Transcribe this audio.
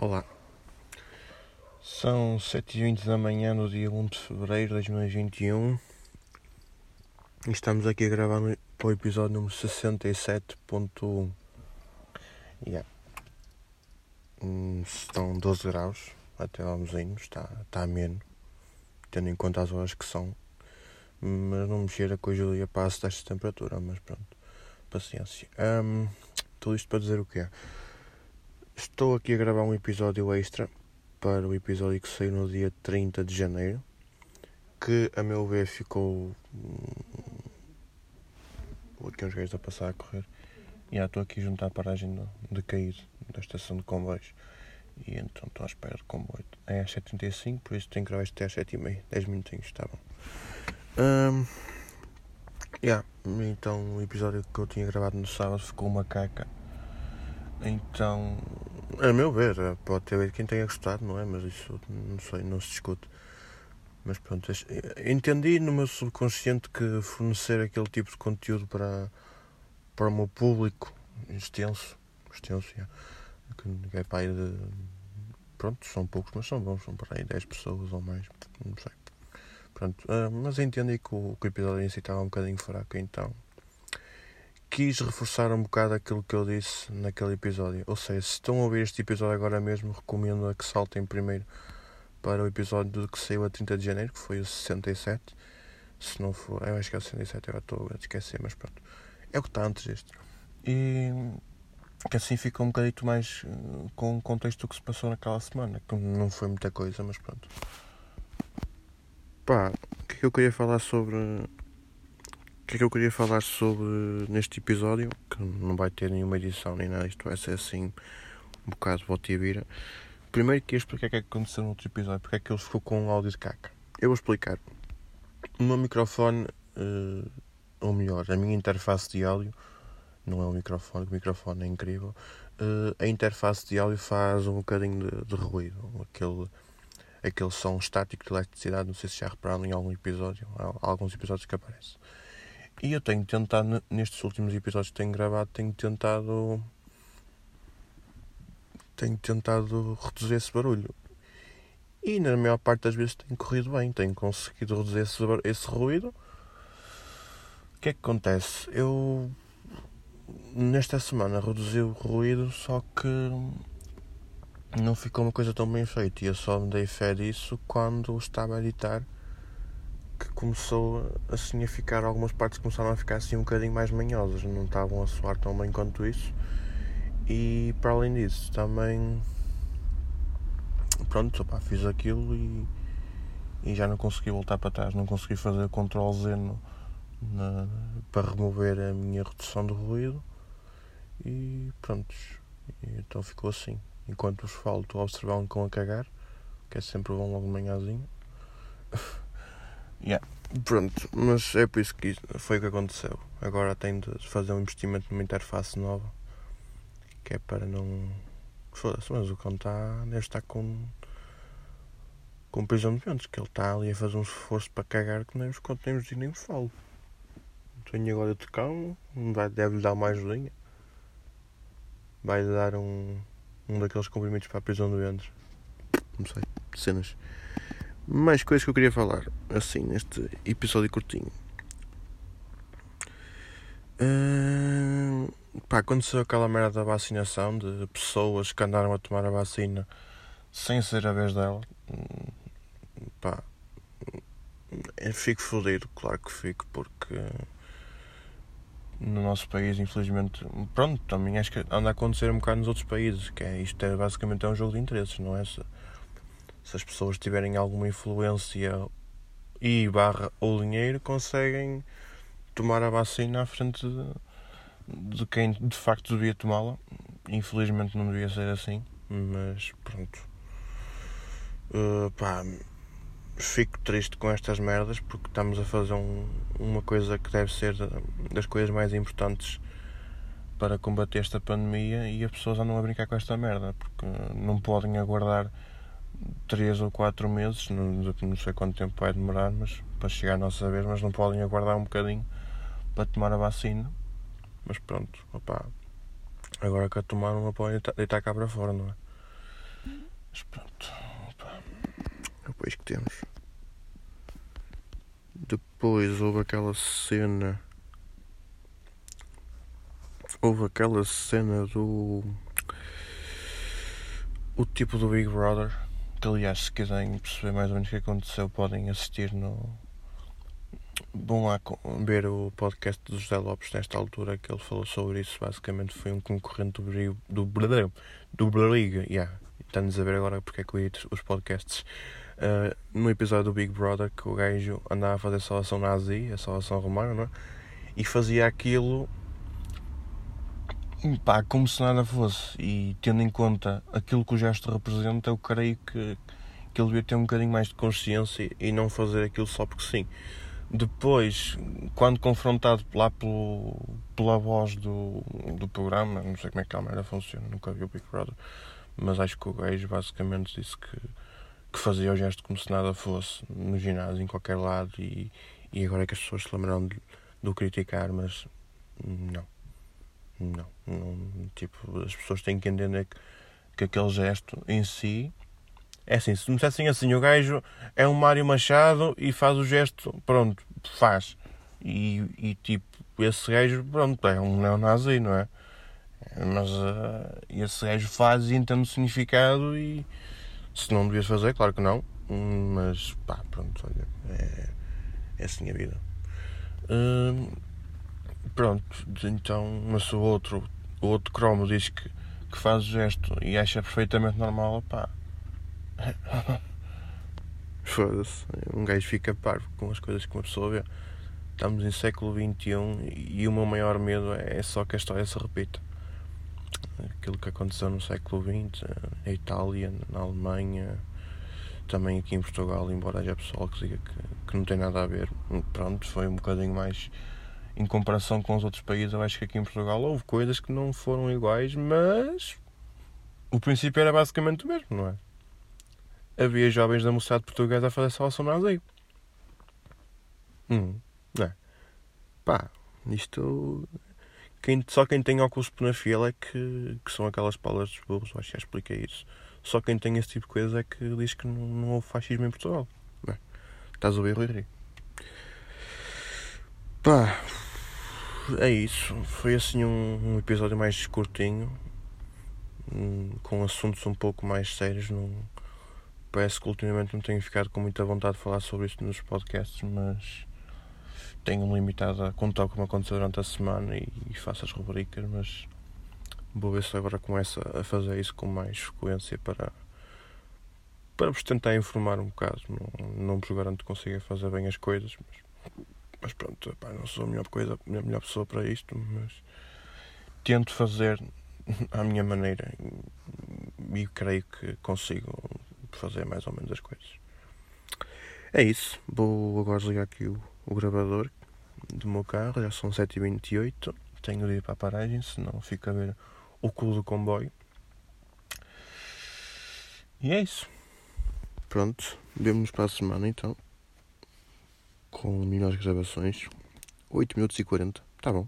Olá. São 7h20 da manhã no dia 1 de Fevereiro de 2021 e estamos aqui a gravar para o episódio número 67.1 yeah. Hum, Estão 12 graus até ao mesinho, está, está ameno Tendo em conta as horas que são Mas não me cheira que hoje o dia passe desta temperatura Mas pronto, paciência um, Tudo isto para dizer o que é Estou aqui a gravar um episódio extra para o episódio que saiu no dia 30 de janeiro, que a meu ver ficou. Hum, aqui uns gajos a passar a correr. E já estou aqui junto à paragem de, de cair da estação de comboios. E então estou à espera de comboio. É às 7h35, por isso tenho que gravar isto até às 7h30. 10 minutinhos, está bom. Um, yeah, então o episódio que eu tinha gravado no sábado ficou uma caca então, a meu ver, pode ter quem tenha gostado, não é? Mas isso não sei, não se discute. Mas pronto, entendi no meu subconsciente que fornecer aquele tipo de conteúdo para, para o meu público extenso, extenso, que é para de. Pronto, são poucos, mas são bons, são para aí 10 pessoas ou mais, não sei. Pronto, uh, mas entendi que o, que o episódio em si estava um bocadinho fraco, então quis reforçar um bocado aquilo que eu disse naquele episódio. Ou seja, se estão a ouvir este episódio agora mesmo, recomendo a que saltem primeiro para o episódio que saiu a 30 de janeiro, que foi o 67. Se não for, eu acho que é o 67, eu estou a esquecer, mas pronto. É o que está antes deste. E que assim fica um bocadito mais eh, com o contexto do que se passou naquela semana, que não foi muita coisa, mas pronto. Pá, o que é que eu queria falar sobre que é que eu queria falar sobre neste episódio? Que não vai ter nenhuma edição nem nada, isto vai ser assim um bocado bota e vira. Primeiro que explicar o que é que aconteceu no outro episódio, porque é que ele ficou com um áudio de caca. Eu vou explicar. O meu microfone, uh, ou melhor, a minha interface de áudio, não é o microfone, o microfone é incrível. Uh, a interface de áudio faz um bocadinho de, de ruído, aquele aquele som estático de eletricidade, não sei se já repararam em algum episódio, há alguns episódios que aparece. E eu tenho tentado, nestes últimos episódios que tenho gravado, tenho tentado. Tenho tentado reduzir esse barulho. E na maior parte das vezes tem corrido bem, tenho conseguido reduzir esse, esse ruído. O que é que acontece? Eu nesta semana reduzi o ruído, só que não ficou uma coisa tão bem feita. E eu só me dei fé disso quando estava a editar começou assim a ficar, algumas partes começaram a ficar assim um bocadinho mais manhosas, não estavam a soar tão bem quanto isso. E para além disso, também pronto, opa, fiz aquilo e, e já não consegui voltar para trás, não consegui fazer Ctrl Z no, na, para remover a minha redução de ruído e pronto, então ficou assim. Enquanto vos falo, estou a observar um cão a cagar, que é sempre bom logo de manhãzinho. Yeah. Pronto, mas é por isso que foi o que aconteceu. Agora tenho de fazer um investimento numa interface nova que é para não. Foda-se, mas o cão está. deve estar com. com prisão de ventos, que ele está ali a fazer um esforço para cagar que nem os contemos e nem os falo. Tenho agora de cão, deve-lhe dar uma ajudinha. Vai dar um, um daqueles comprimidos para a prisão de ventos. Não sei, cenas. Mais coisas que eu queria falar, assim, neste episódio curtinho. Uh, pá, aconteceu aquela merda da vacinação de pessoas que andaram a tomar a vacina sem ser a vez dela. Pá, eu fico fodido, claro que fico, porque no nosso país, infelizmente, pronto, também acho que anda a acontecer um bocado nos outros países, que é isto é basicamente é um jogo de interesses, não é? Se as pessoas tiverem alguma influência e barra ou dinheiro, conseguem tomar a vacina à frente de, de quem de facto devia tomá-la. Infelizmente não devia ser assim, mas pronto. Uh, pá, fico triste com estas merdas porque estamos a fazer um, uma coisa que deve ser das coisas mais importantes para combater esta pandemia e as pessoas andam a brincar com esta merda porque não podem aguardar 3 ou 4 meses, não, não sei quanto tempo vai demorar, mas para chegar a nossa vez, mas não podem aguardar um bocadinho para tomar a vacina. Mas pronto, opá, agora que a tomaram, podem deitar cá para fora, não é? Mas pronto. Opa. Depois que temos. Depois houve aquela cena. Houve aquela cena do. O tipo do Big Brother. Aliás, se quiserem perceber mais ou menos o que aconteceu, podem assistir no. Vão lá ver o podcast do José Lopes nesta altura que ele falou sobre isso. Basicamente foi um concorrente do do do, do Briga. Yeah. Estamos a ver agora porque é que eu os podcasts. Uh, no episódio do Big Brother que o gajo andava a fazer salvação nazi, a salvação romana, não é? E fazia aquilo pá, como se nada fosse. E tendo em conta aquilo que o gesto representa, eu creio que, que ele devia ter um bocadinho mais de consciência e não fazer aquilo só porque sim. Depois, quando confrontado lá pelo, pela voz do, do programa, não sei como é que a câmera funciona, nunca vi o Big Brother, mas acho que o gajo basicamente disse que que fazia o gesto como se nada fosse no ginásio, em qualquer lado, e, e agora é que as pessoas se lembraram de, de o criticar, mas não. Não, não. Tipo, as pessoas têm que entender que, que aquele gesto em si é assim, se me dissessem assim, o gajo é um Mário Machado e faz o gesto, pronto, faz. E, e tipo, esse gajo, pronto, é um neonazi, não é? Mas uh, esse gajo faz e entende o significado e, se não devias fazer, claro que não. Mas pá, pronto, olha, é, é assim a vida. Hum, pronto, então, mas o outro, o outro cromo diz que, que faz o gesto e acha perfeitamente normal, pá. Foda-se, um gajo fica parvo com as coisas que uma pessoa vê. Estamos em século XXI e o meu maior medo é só que a história se repita aquilo que aconteceu no século XX, na Itália, na Alemanha, também aqui em Portugal, embora haja pessoal que diga que, que não tem nada a ver. Pronto, foi um bocadinho mais em comparação com os outros países. Eu acho que aqui em Portugal houve coisas que não foram iguais, mas o princípio era basicamente o mesmo, não é? Havia jovens da mocidade portuguesa a fazer salvação nazi. Hum, não é? Pá, isto quem, só quem tem óculos na fila é que, que são aquelas palavras dos burros, acho que já expliquei isso. Só quem tem esse tipo de coisa é que diz que não, não houve fascismo em Portugal. Não é? Estás a ouvir, Rui Pá, é isso. Foi assim um, um episódio mais curtinho, um, com assuntos um pouco mais sérios. Não, parece que ultimamente não tenho ficado com muita vontade de falar sobre isso nos podcasts, mas tenho limitado a contar o que me aconteceu durante a semana e, e faço as rubricas, mas vou ver se agora começo a fazer isso com mais frequência para para vos tentar informar um bocado. Não, não vos garanto que consiga fazer bem as coisas, mas, mas pronto, pá, não sou a melhor, coisa, a melhor pessoa para isto, mas tento fazer à minha maneira e creio que consigo fazer mais ou menos as coisas. É isso. Vou agora desligar aqui o, o gravador do meu carro, já são 7h28. Tenho de ir para a paragem, senão fica a ver o cu do comboio. E é isso. Pronto, vemos para a semana então. Com melhores gravações. 8 minutos e 40. Tá bom.